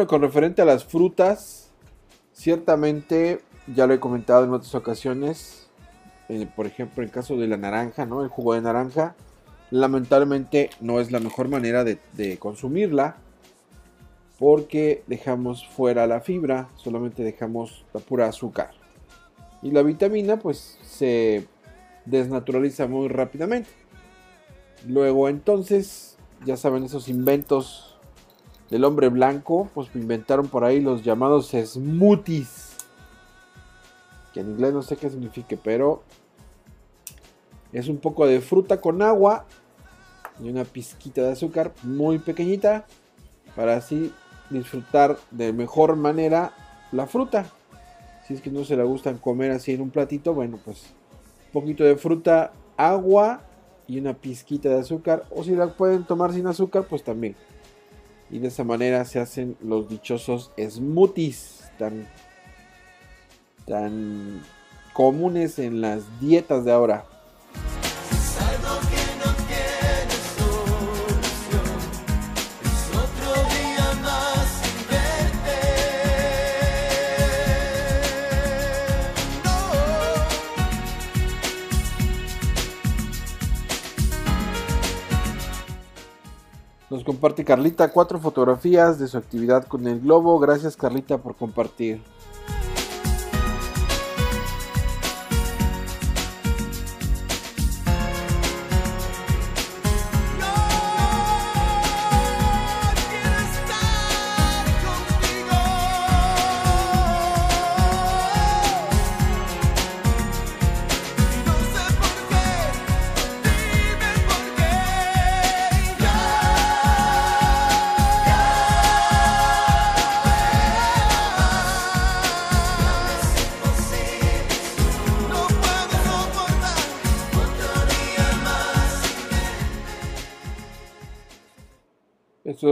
Bueno, con referente a las frutas, ciertamente ya lo he comentado en otras ocasiones. eh, por ejemplo, en caso de la naranja, ¿no? El jugo de naranja, lamentablemente no es la mejor manera de, de consumirla. Porque dejamos fuera la fibra, solamente dejamos la pura azúcar. Y la vitamina, pues se desnaturaliza muy rápidamente. Luego, entonces, ya saben, esos inventos del hombre blanco, pues inventaron por ahí los llamados smoothies. Que en inglés no sé qué significa, pero es un poco de fruta con agua y una pizquita de azúcar muy pequeñita para así disfrutar de mejor manera la fruta. Si es que no se la gustan comer así en un platito, bueno, pues un poquito de fruta, agua y una pizquita de azúcar. O si la pueden tomar sin azúcar, pues también. Y de esa manera se hacen los dichosos smoothies tan, tan comunes en las dietas de ahora. Nos comparte Carlita cuatro fotografías de su actividad con el globo. Gracias Carlita por compartir.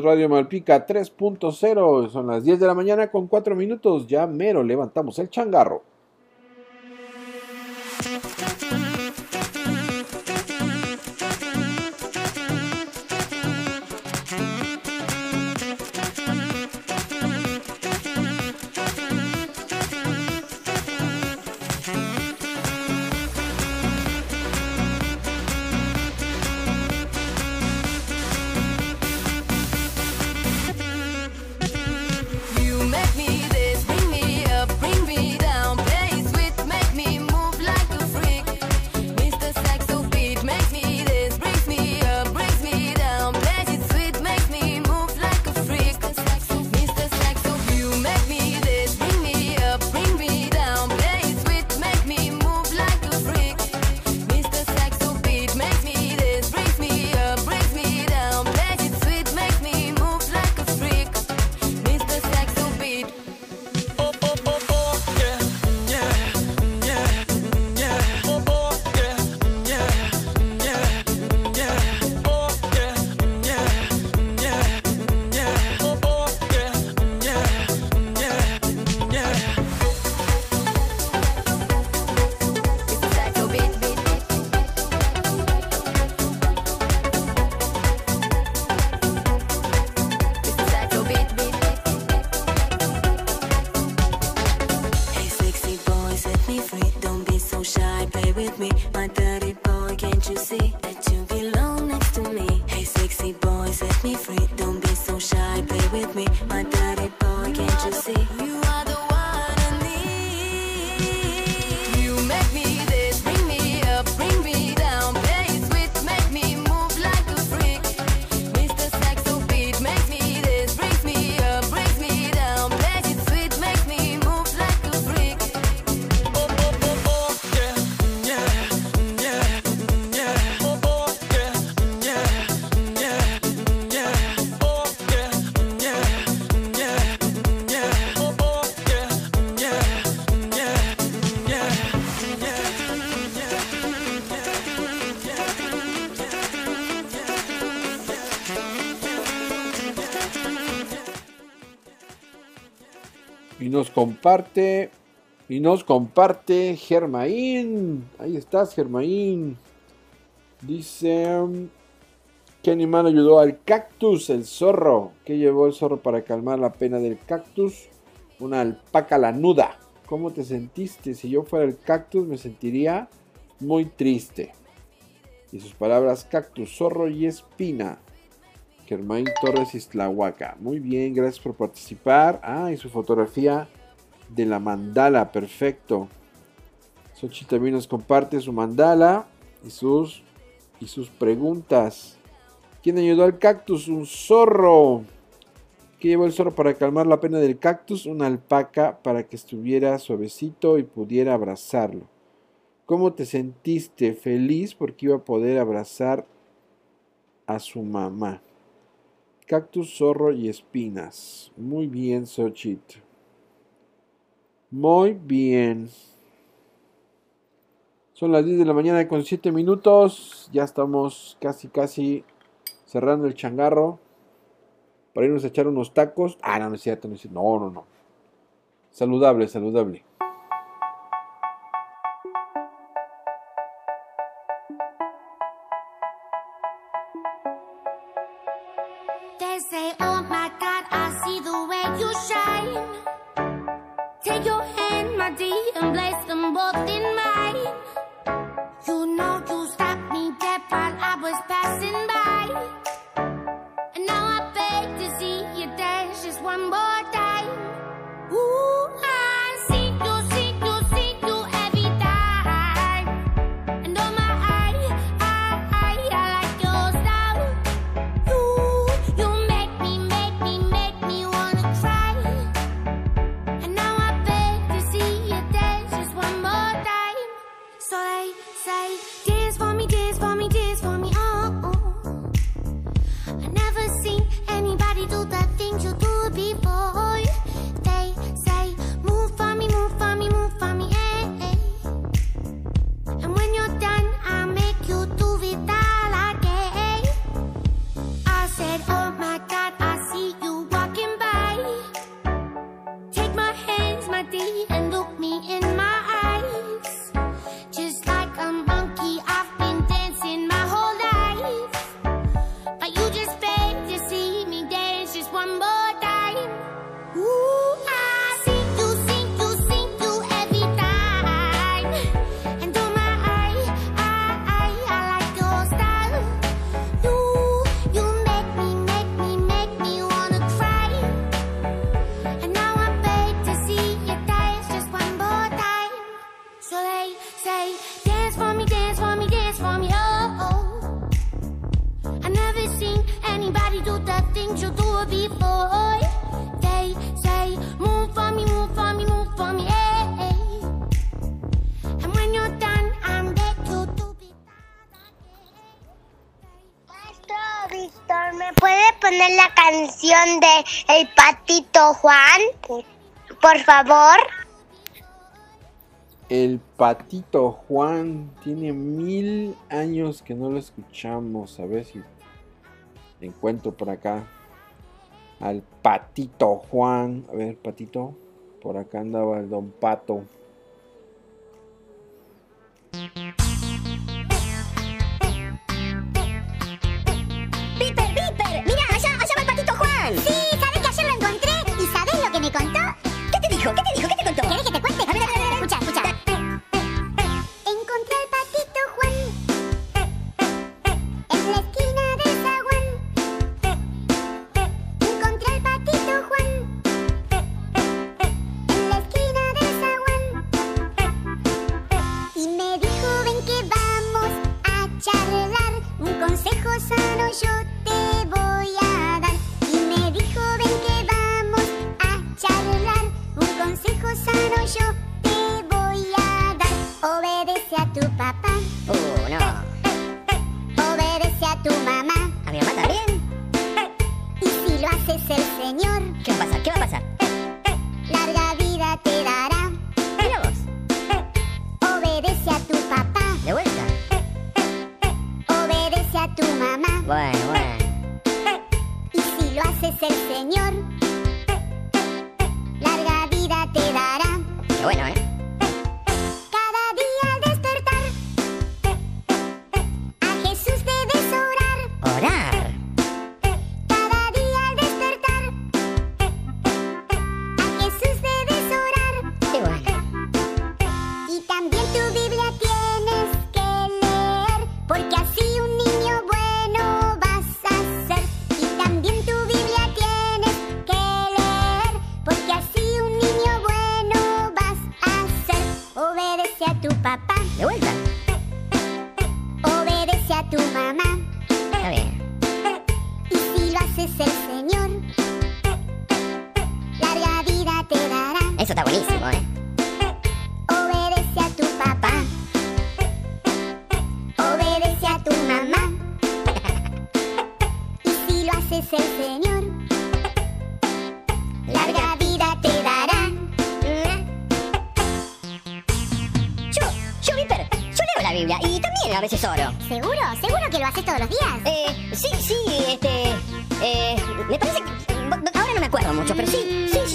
Radio Malpica 3.0. Son las 10 de la mañana con 4 minutos. Ya mero levantamos el changarro. Comparte. Y nos comparte Germain. Ahí estás, Germain. Dice. ¿Qué animal ayudó al cactus? El zorro. ¿Qué llevó el zorro para calmar la pena del cactus? Una alpaca lanuda. ¿Cómo te sentiste? Si yo fuera el cactus me sentiría muy triste. Y sus palabras cactus, zorro y espina. Germain Torres Islahuaca. Muy bien, gracias por participar. Ah, y su fotografía de la mandala, perfecto. Xochitl también nos comparte su mandala y sus, y sus preguntas. ¿Quién ayudó al cactus? Un zorro. ¿Qué llevó el zorro para calmar la pena del cactus? Una alpaca para que estuviera suavecito y pudiera abrazarlo. ¿Cómo te sentiste? Feliz porque iba a poder abrazar a su mamá. Cactus, zorro y espinas. Muy bien, Xochitl. Muy bien. Son las 10 de la mañana con 7 minutos. Ya estamos casi, casi cerrando el changarro. Para irnos a echar unos tacos. Ah, no, no. No, no, no. no. Saludable, saludable. Por favor. El patito Juan tiene mil años que no lo escuchamos. A ver si encuentro por acá al patito Juan. A ver, patito. Por acá andaba el don Pato.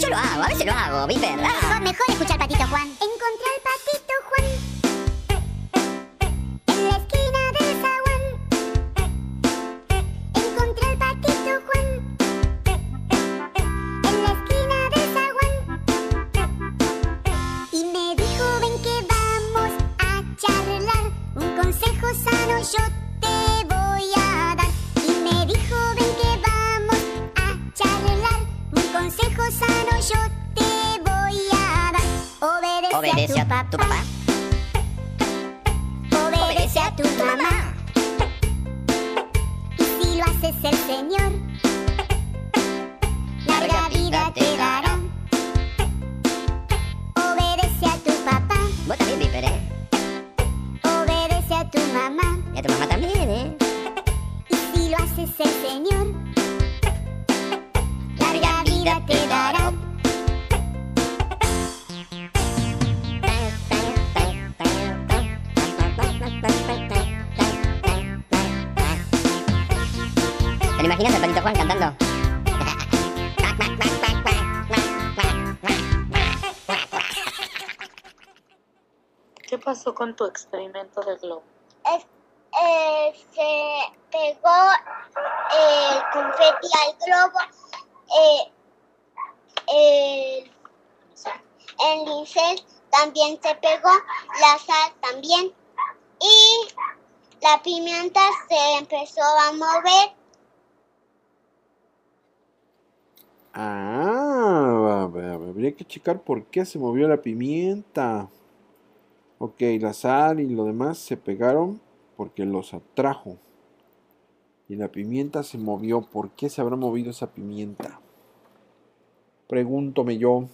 yo lo hago, a veces lo hago, Viper. Ah. Mejor escuchar Patito Juan. con tu experimento de globo? Eh, se pegó eh, el confeti al globo. Eh, el lincel también se pegó, la sal también. Y la pimienta se empezó a mover. Ah, habría que checar por qué se movió la pimienta. Ok, la sal y lo demás se pegaron porque los atrajo. Y la pimienta se movió. ¿Por qué se habrá movido esa pimienta? Pregúntome yo.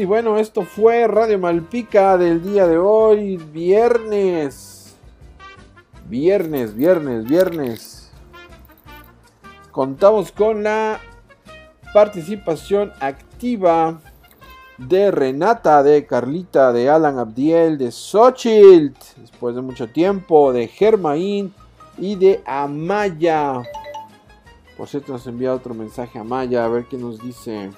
Y bueno, esto fue Radio Malpica del día de hoy, viernes. Viernes, viernes, viernes. Contamos con la participación activa de Renata, de Carlita, de Alan Abdiel, de Xochitl, después de mucho tiempo, de Germain y de Amaya. Por cierto, nos envía otro mensaje a Amaya, a ver qué nos dice.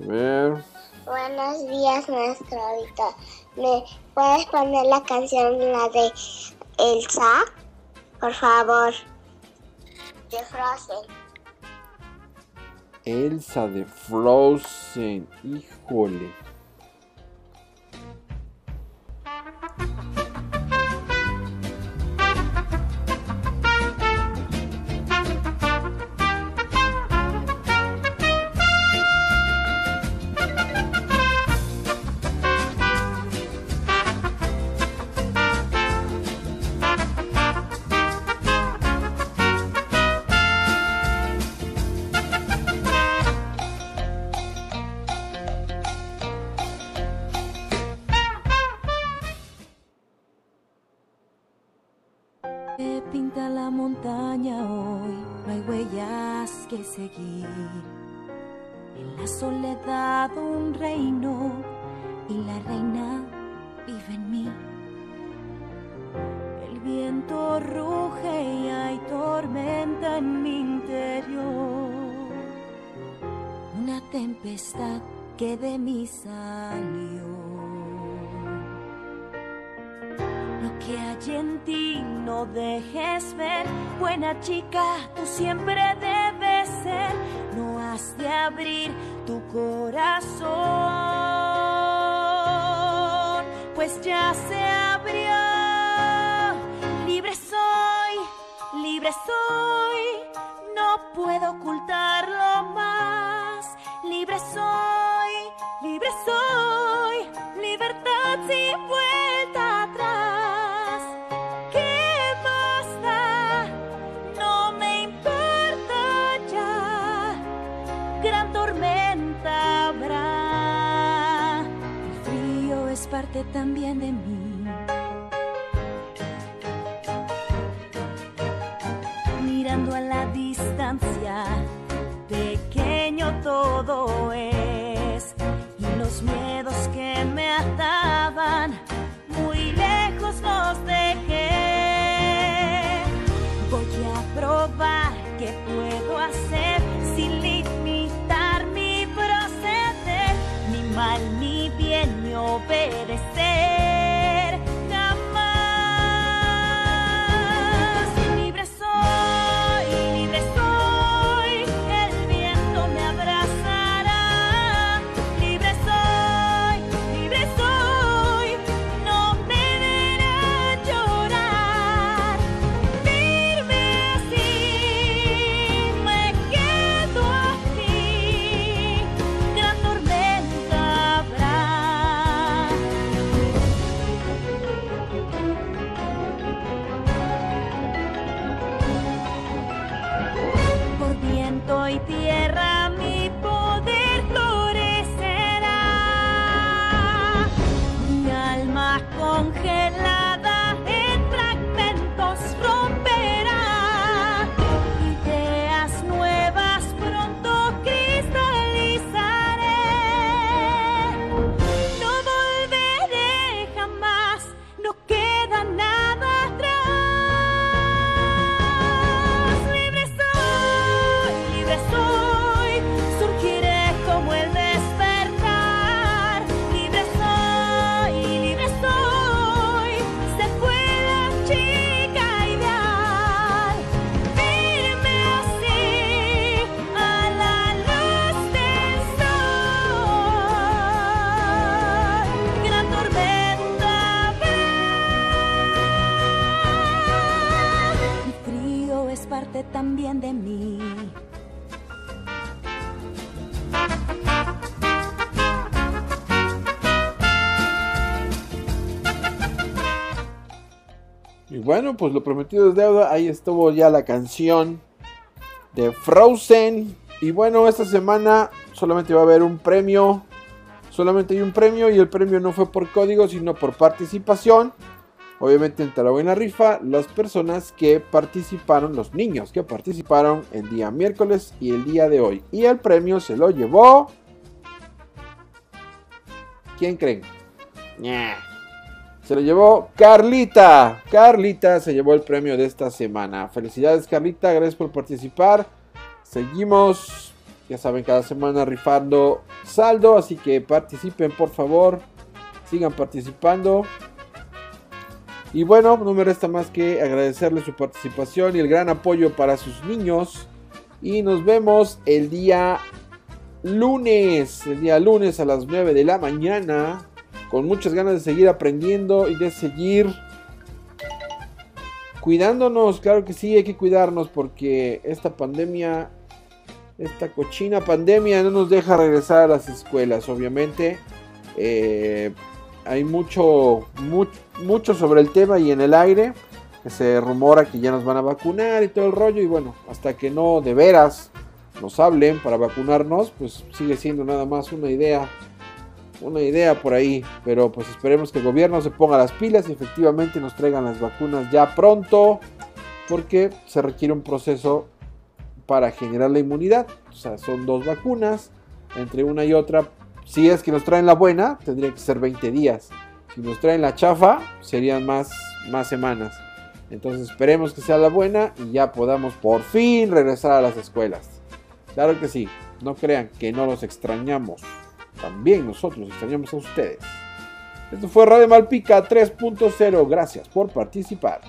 A ver. Buenos días, maestro Víctor. ¿Me puedes poner la canción, la de Elsa? Por favor. De Frozen. Elsa de Frozen, híjole. En la soledad un reino y la reina vive en mí. El viento ruge y hay tormenta en mi interior. Una tempestad que de mí salió. Que hay en ti no dejes ver, buena chica, tú siempre debes ser. No has de abrir tu corazón, pues ya se abrió. Libre soy, libre soy, no puedo ocultarlo también de mí. Mirando a la distancia, pequeño todo es. Bueno, pues lo prometido es deuda. Ahí estuvo ya la canción de Frozen. Y bueno, esta semana solamente va a haber un premio. Solamente hay un premio y el premio no fue por código, sino por participación. Obviamente en la rifa las personas que participaron, los niños que participaron el día miércoles y el día de hoy. Y el premio se lo llevó... ¿Quién creen? Ña. Se lo llevó Carlita. Carlita se llevó el premio de esta semana. Felicidades Carlita, gracias por participar. Seguimos, ya saben, cada semana rifando saldo, así que participen por favor. Sigan participando. Y bueno, no me resta más que agradecerles su participación y el gran apoyo para sus niños. Y nos vemos el día lunes, el día lunes a las 9 de la mañana. Con muchas ganas de seguir aprendiendo y de seguir cuidándonos. Claro que sí, hay que cuidarnos porque esta pandemia, esta cochina pandemia no nos deja regresar a las escuelas. Obviamente, eh, hay mucho, mucho, mucho sobre el tema y en el aire. Se rumora que ya nos van a vacunar y todo el rollo. Y bueno, hasta que no de veras nos hablen para vacunarnos, pues sigue siendo nada más una idea. Una idea por ahí. Pero pues esperemos que el gobierno se ponga las pilas y efectivamente nos traigan las vacunas ya pronto. Porque se requiere un proceso para generar la inmunidad. O sea, son dos vacunas. Entre una y otra si es que nos traen la buena, tendría que ser 20 días. Si nos traen la chafa, serían más, más semanas. Entonces esperemos que sea la buena y ya podamos por fin regresar a las escuelas. Claro que sí, no crean que no los extrañamos. También nosotros extrañamos a ustedes. Esto fue Radio Malpica 3.0. Gracias por participar.